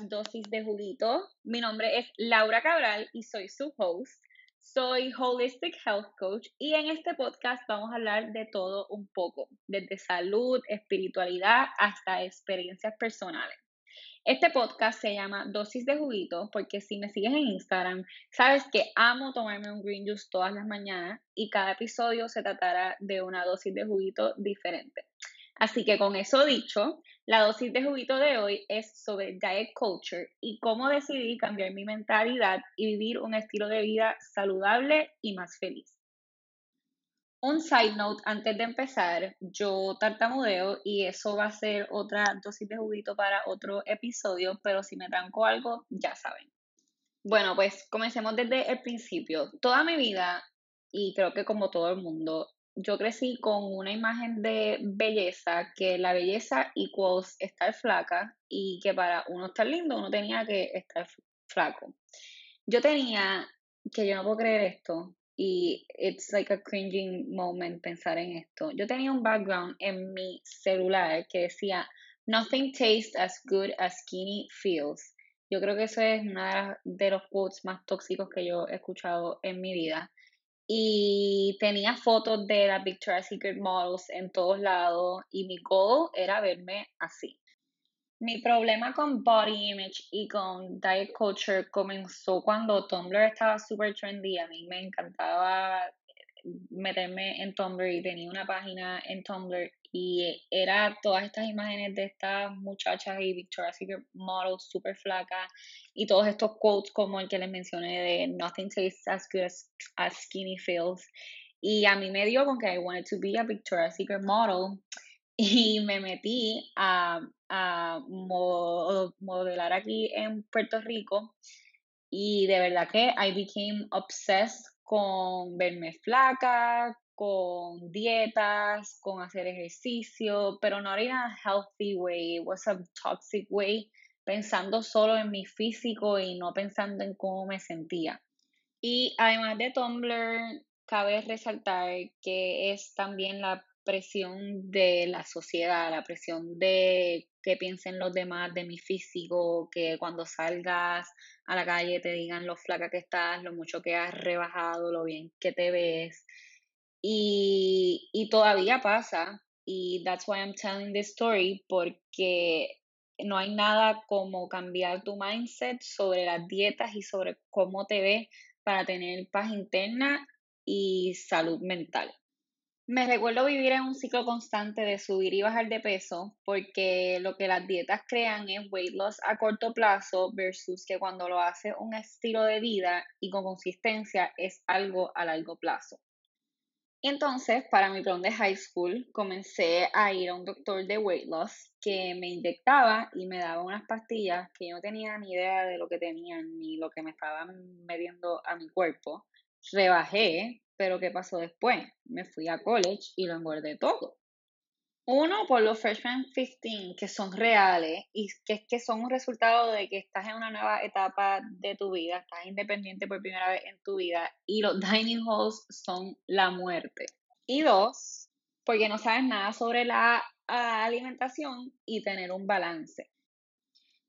Dosis de Juguito. Mi nombre es Laura Cabral y soy su host. Soy Holistic Health Coach y en este podcast vamos a hablar de todo un poco, desde salud, espiritualidad hasta experiencias personales. Este podcast se llama Dosis de Juguito porque si me sigues en Instagram, sabes que amo tomarme un green juice todas las mañanas y cada episodio se tratará de una dosis de juguito diferente. Así que con eso dicho, la dosis de juguito de hoy es sobre diet culture y cómo decidí cambiar mi mentalidad y vivir un estilo de vida saludable y más feliz. Un side note antes de empezar, yo tartamudeo y eso va a ser otra dosis de juguito para otro episodio, pero si me tranco algo, ya saben. Bueno, pues comencemos desde el principio. Toda mi vida, y creo que como todo el mundo, yo crecí con una imagen de belleza, que la belleza equals estar flaca y que para uno estar lindo uno tenía que estar flaco. Yo tenía, que yo no puedo creer esto, y it's like a cringing moment pensar en esto. Yo tenía un background en mi celular que decía, nothing tastes as good as skinny feels. Yo creo que eso es uno de los quotes más tóxicos que yo he escuchado en mi vida y tenía fotos de las Victoria's Secret Models en todos lados y mi goal era verme así. Mi problema con body image y con diet culture comenzó cuando Tumblr estaba super trendy. A mí me encantaba meterme en Tumblr y tenía una página en Tumblr y era todas estas imágenes de estas muchachas y Victoria's Secret models super flacas y todos estos quotes como el que les mencioné de nothing tastes as good as, skinny feels y a mí me dio con que I wanted to be a Victoria's Secret model y me metí a, a modelar aquí en Puerto Rico y de verdad que I became obsessed con verme flaca, con dietas, con hacer ejercicio, pero no era a healthy way, it was a toxic way, pensando solo en mi físico y no pensando en cómo me sentía. Y además de Tumblr, cabe resaltar que es también la presión de la sociedad, la presión de que piensen los demás de mi físico, que cuando salgas a la calle te digan lo flaca que estás, lo mucho que has rebajado, lo bien que te ves. Y, y todavía pasa, y that's why I'm telling this story, porque no hay nada como cambiar tu mindset sobre las dietas y sobre cómo te ves para tener paz interna y salud mental. Me recuerdo vivir en un ciclo constante de subir y bajar de peso porque lo que las dietas crean es weight loss a corto plazo versus que cuando lo hace un estilo de vida y con consistencia es algo a largo plazo. Y entonces, para mi plan de high school, comencé a ir a un doctor de weight loss que me inyectaba y me daba unas pastillas que yo no tenía ni idea de lo que tenían ni lo que me estaban metiendo a mi cuerpo. Rebajé, pero ¿qué pasó después? Me fui a college y lo engordé todo. Uno, por los freshman 15, que son reales y que, que son un resultado de que estás en una nueva etapa de tu vida, estás independiente por primera vez en tu vida y los dining halls son la muerte. Y dos, porque no sabes nada sobre la alimentación y tener un balance.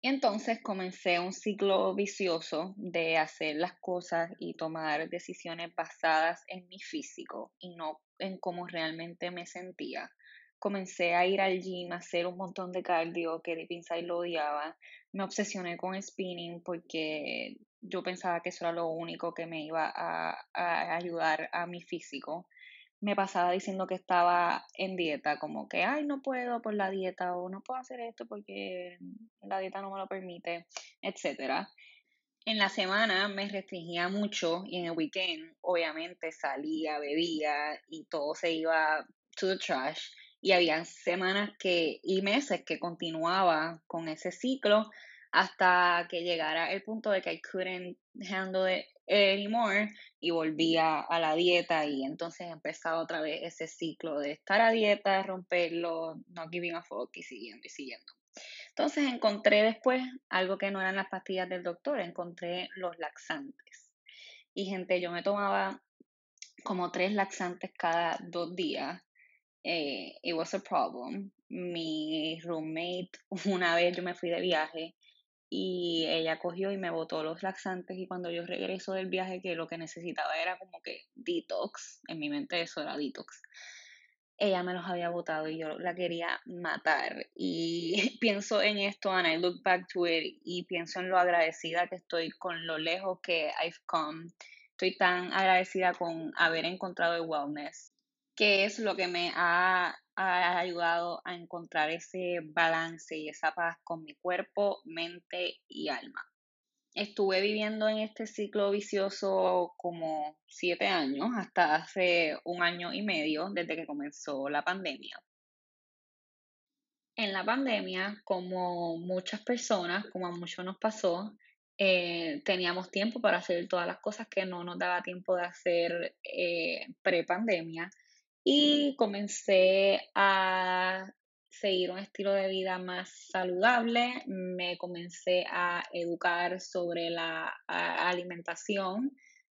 Y entonces comencé un ciclo vicioso de hacer las cosas y tomar decisiones basadas en mi físico y no en cómo realmente me sentía. Comencé a ir al gym, a hacer un montón de cardio que de y lo odiaba. Me obsesioné con spinning porque yo pensaba que eso era lo único que me iba a, a ayudar a mi físico me pasaba diciendo que estaba en dieta, como que, ay, no puedo por la dieta o no puedo hacer esto porque la dieta no me lo permite, etc. En la semana me restringía mucho y en el weekend obviamente salía, bebía y todo se iba to the trash. Y había semanas que y meses que continuaba con ese ciclo hasta que llegara el punto de que I couldn't handle it anymore y volvía a la dieta y entonces empezaba otra vez ese ciclo de estar a dieta, romperlo, no giving a fuck y siguiendo y siguiendo. Entonces encontré después algo que no eran las pastillas del doctor, encontré los laxantes. Y gente, yo me tomaba como tres laxantes cada dos días eh, it was a problem. Mi roommate, una vez yo me fui de viaje y ella cogió y me botó los laxantes y cuando yo regreso del viaje que lo que necesitaba era como que detox, en mi mente eso era detox, ella me los había botado y yo la quería matar y pienso en esto and I look back to it y pienso en lo agradecida que estoy con lo lejos que I've come, estoy tan agradecida con haber encontrado el wellness, que es lo que me ha ha ayudado a encontrar ese balance y esa paz con mi cuerpo, mente y alma. Estuve viviendo en este ciclo vicioso como siete años, hasta hace un año y medio, desde que comenzó la pandemia. En la pandemia, como muchas personas, como a muchos nos pasó, eh, teníamos tiempo para hacer todas las cosas que no nos daba tiempo de hacer eh, pre-pandemia y comencé a seguir un estilo de vida más saludable, me comencé a educar sobre la alimentación,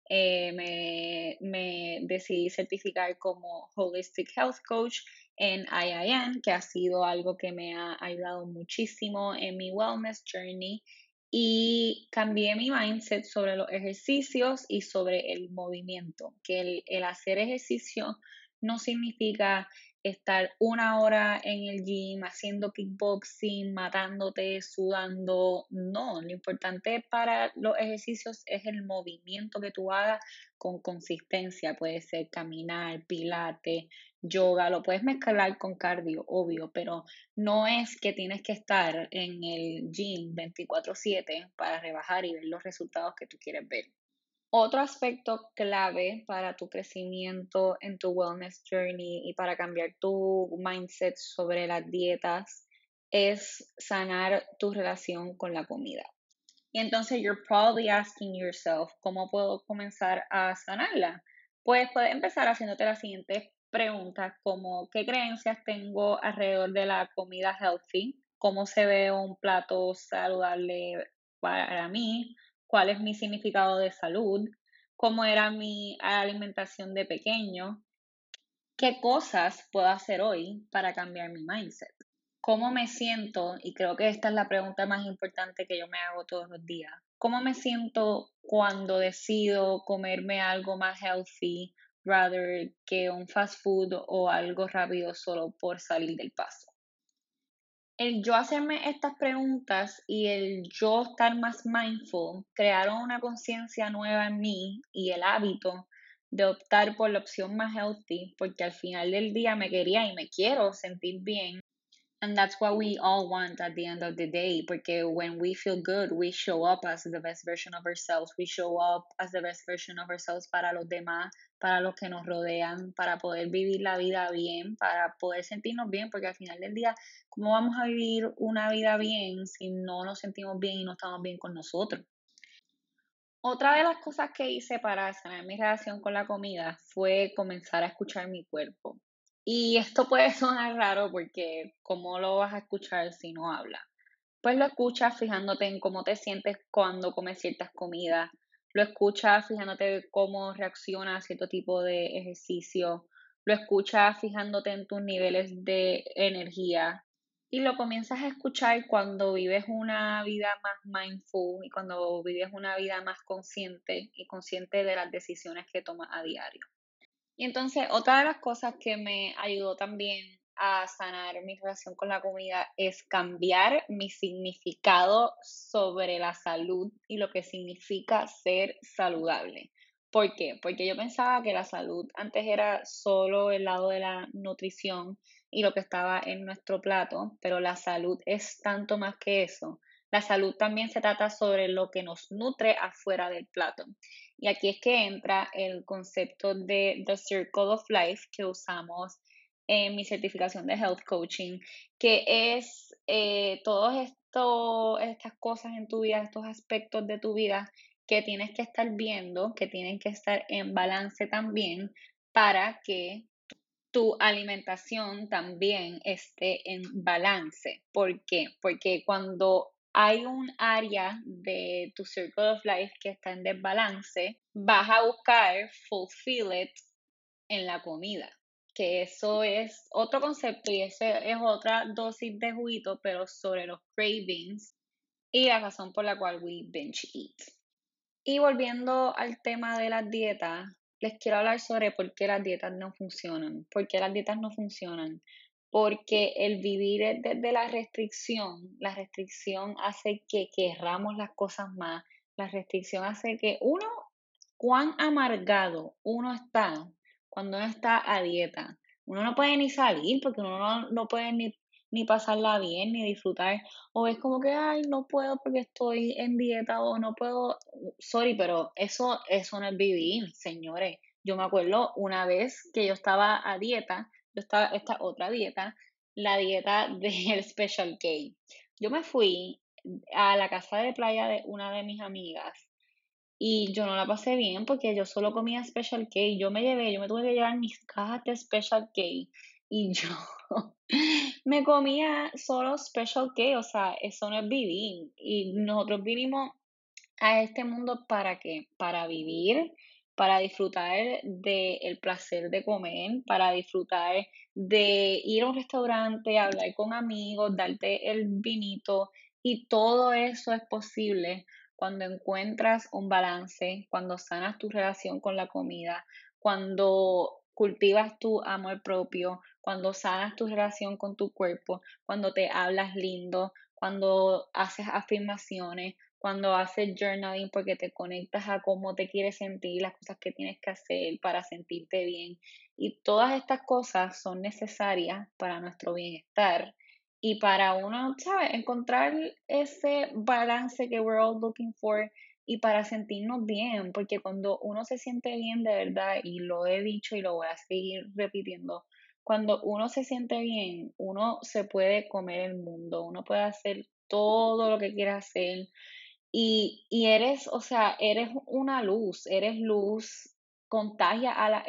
eh, me, me, decidí certificar como Holistic Health Coach en IIN, que ha sido algo que me ha ayudado muchísimo en mi wellness journey y cambié mi mindset sobre los ejercicios y sobre el movimiento, que el, el hacer ejercicio no significa estar una hora en el gym haciendo kickboxing, matándote, sudando. No, lo importante para los ejercicios es el movimiento que tú hagas con consistencia. Puede ser caminar, pilate, yoga, lo puedes mezclar con cardio, obvio, pero no es que tienes que estar en el gym 24/7 para rebajar y ver los resultados que tú quieres ver. Otro aspecto clave para tu crecimiento en tu wellness journey y para cambiar tu mindset sobre las dietas es sanar tu relación con la comida. Y entonces you're probably asking yourself, ¿cómo puedo comenzar a sanarla? Pues puedes empezar haciéndote las siguientes preguntas como ¿qué creencias tengo alrededor de la comida healthy? ¿Cómo se ve un plato saludable para mí? Cuál es mi significado de salud, cómo era mi alimentación de pequeño, qué cosas puedo hacer hoy para cambiar mi mindset, cómo me siento, y creo que esta es la pregunta más importante que yo me hago todos los días, cómo me siento cuando decido comerme algo más healthy rather que un fast food o algo rápido solo por salir del paso el yo hacerme estas preguntas y el yo estar más mindful crearon una conciencia nueva en mí y el hábito de optar por la opción más healthy porque al final del día me quería y me quiero sentir bien And that's what we all want at the end of the day. Porque when we feel good, we show up as the best version of ourselves. We show up as the best version of ourselves para los demás, para los que nos rodean, para poder vivir la vida bien, para poder sentirnos bien. Porque al final del día, ¿cómo vamos a vivir una vida bien si no nos sentimos bien y no estamos bien con nosotros? Otra de las cosas que hice para sanar mi relación con la comida fue comenzar a escuchar mi cuerpo. Y esto puede sonar raro porque ¿cómo lo vas a escuchar si no habla? Pues lo escuchas fijándote en cómo te sientes cuando comes ciertas comidas, lo escuchas fijándote cómo reacciona a cierto tipo de ejercicio, lo escuchas fijándote en tus niveles de energía y lo comienzas a escuchar cuando vives una vida más mindful y cuando vives una vida más consciente y consciente de las decisiones que tomas a diario. Y entonces, otra de las cosas que me ayudó también a sanar mi relación con la comida es cambiar mi significado sobre la salud y lo que significa ser saludable. ¿Por qué? Porque yo pensaba que la salud antes era solo el lado de la nutrición y lo que estaba en nuestro plato, pero la salud es tanto más que eso. La salud también se trata sobre lo que nos nutre afuera del plato. Y aquí es que entra el concepto de The Circle of Life que usamos en mi certificación de Health Coaching, que es eh, todas estas cosas en tu vida, estos aspectos de tu vida que tienes que estar viendo, que tienen que estar en balance también para que tu alimentación también esté en balance. ¿Por qué? Porque cuando hay un área de tu circle of life que está en desbalance, vas a buscar fulfill it en la comida. que eso es otro concepto y ese es otra dosis de juguito, pero sobre los cravings y la razón por la cual we binge eat. Y volviendo al tema de las dietas, les quiero hablar sobre por qué las dietas no funcionan. ¿Por qué las dietas no funcionan? Porque el vivir desde la restricción, la restricción hace que querramos las cosas más, la restricción hace que uno, cuán amargado uno está cuando uno está a dieta. Uno no puede ni salir porque uno no, no puede ni ni pasarla bien, ni disfrutar. O es como que, ay, no puedo porque estoy en dieta o no puedo, sorry, pero eso, eso no es vivir, señores. Yo me acuerdo una vez que yo estaba a dieta, esta otra dieta, la dieta del Special K. Yo me fui a la casa de playa de una de mis amigas y yo no la pasé bien porque yo solo comía Special K. Yo me llevé, yo me tuve que llevar mis cajas de Special K y yo me comía solo Special K, o sea, eso no es vivir. Y nosotros vivimos a este mundo para qué? Para vivir, para disfrutar del placer de comer, para disfrutar de ir a un restaurante, hablar con amigos, darte el vinito y todo eso es posible cuando encuentras un balance, cuando sanas tu relación con la comida, cuando cultivas tu amor propio, cuando sanas tu relación con tu cuerpo, cuando te hablas lindo, cuando haces afirmaciones, cuando haces journaling porque te conectas a cómo te quieres sentir, las cosas que tienes que hacer para sentirte bien. Y todas estas cosas son necesarias para nuestro bienestar y para uno, ¿sabes? Encontrar ese balance que we're all looking for y para sentirnos bien, porque cuando uno se siente bien de verdad, y lo he dicho y lo voy a seguir repitiendo, cuando uno se siente bien, uno se puede comer el mundo, uno puede hacer todo lo que quiera hacer y, y eres, o sea, eres una luz, eres luz contagia a, la,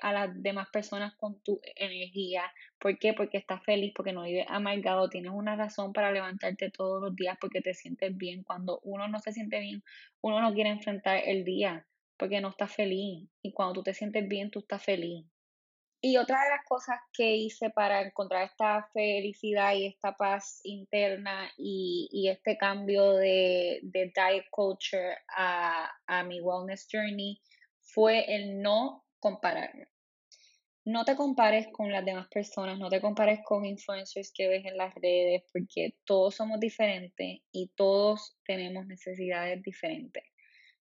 a, las demás personas con tu energía. ¿Por qué? Porque estás feliz, porque no vives amargado, tienes una razón para levantarte todos los días porque te sientes bien. Cuando uno no se siente bien, uno no quiere enfrentar el día porque no está feliz. Y cuando tú te sientes bien, tú estás feliz. Y otra de las cosas que hice para encontrar esta felicidad y esta paz interna y, y este cambio de, de diet culture a, a mi wellness journey fue el no compararme. No te compares con las demás personas, no te compares con influencers que ves en las redes, porque todos somos diferentes y todos tenemos necesidades diferentes.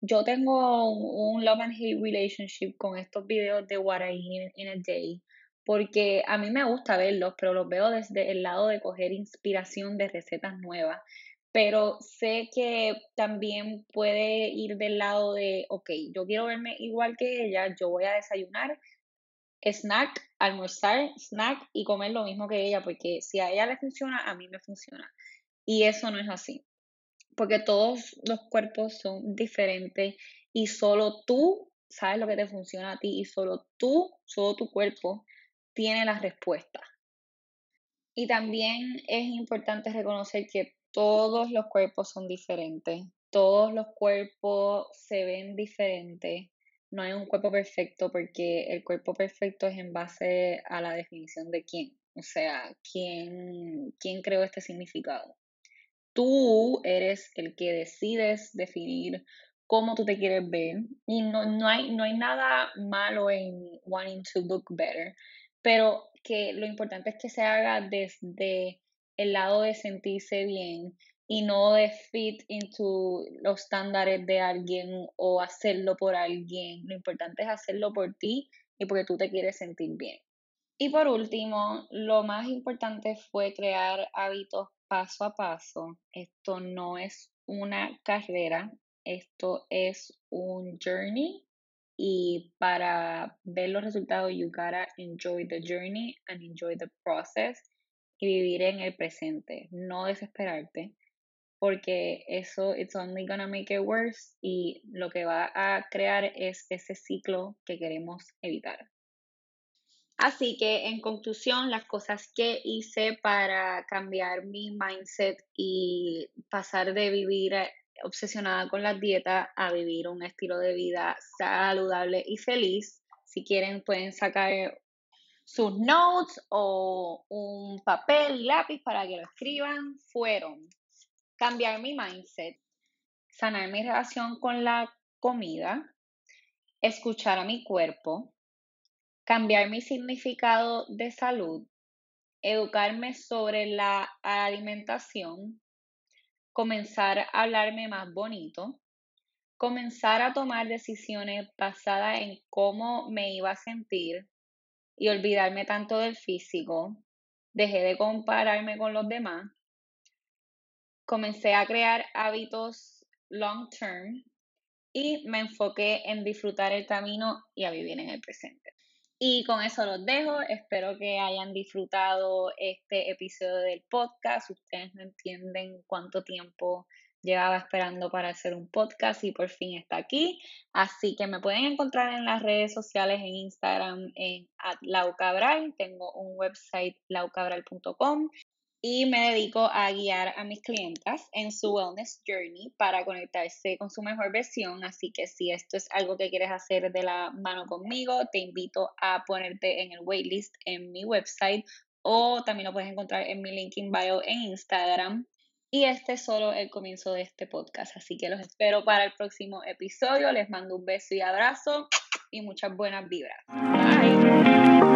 Yo tengo un love and hate relationship con estos videos de What I Eat in a Day, porque a mí me gusta verlos, pero los veo desde el lado de coger inspiración de recetas nuevas pero sé que también puede ir del lado de, ok, yo quiero verme igual que ella, yo voy a desayunar, snack, almorzar, snack y comer lo mismo que ella, porque si a ella le funciona, a mí me funciona. Y eso no es así, porque todos los cuerpos son diferentes y solo tú sabes lo que te funciona a ti y solo tú, solo tu cuerpo tiene la respuesta. Y también es importante reconocer que todos los cuerpos son diferentes, todos los cuerpos se ven diferentes. No hay un cuerpo perfecto porque el cuerpo perfecto es en base a la definición de quién. O sea, quién, quién creó este significado. Tú eres el que decides definir cómo tú te quieres ver y no, no, hay, no hay nada malo en wanting to look better, pero que lo importante es que se haga desde el lado de sentirse bien y no de fit into los estándares de alguien o hacerlo por alguien. Lo importante es hacerlo por ti y porque tú te quieres sentir bien. Y por último, lo más importante fue crear hábitos paso a paso. Esto no es una carrera, esto es un journey y para ver los resultados you gotta enjoy the journey and enjoy the process y vivir en el presente, no desesperarte, porque eso it's only gonna make it worse y lo que va a crear es ese ciclo que queremos evitar. Así que en conclusión, las cosas que hice para cambiar mi mindset y pasar de vivir eh, obsesionada con la dieta a vivir un estilo de vida saludable y feliz. Si quieren pueden sacar sus notes o un papel y lápiz para que lo escriban fueron cambiar mi mindset, sanar mi relación con la comida, escuchar a mi cuerpo, cambiar mi significado de salud, educarme sobre la alimentación, comenzar a hablarme más bonito, comenzar a tomar decisiones basadas en cómo me iba a sentir y olvidarme tanto del físico, dejé de compararme con los demás, comencé a crear hábitos long term y me enfoqué en disfrutar el camino y a vivir en el presente. Y con eso los dejo. Espero que hayan disfrutado este episodio del podcast. Ustedes no entienden cuánto tiempo llevaba esperando para hacer un podcast y por fin está aquí. Así que me pueden encontrar en las redes sociales, en Instagram, en laucabral. Tengo un website laucabral.com y me dedico a guiar a mis clientas en su wellness journey para conectarse con su mejor versión. Así que si esto es algo que quieres hacer de la mano conmigo, te invito a ponerte en el waitlist en mi website o también lo puedes encontrar en mi link in bio en Instagram. Y este es solo el comienzo de este podcast, así que los espero para el próximo episodio. Les mando un beso y abrazo y muchas buenas vibras. Bye.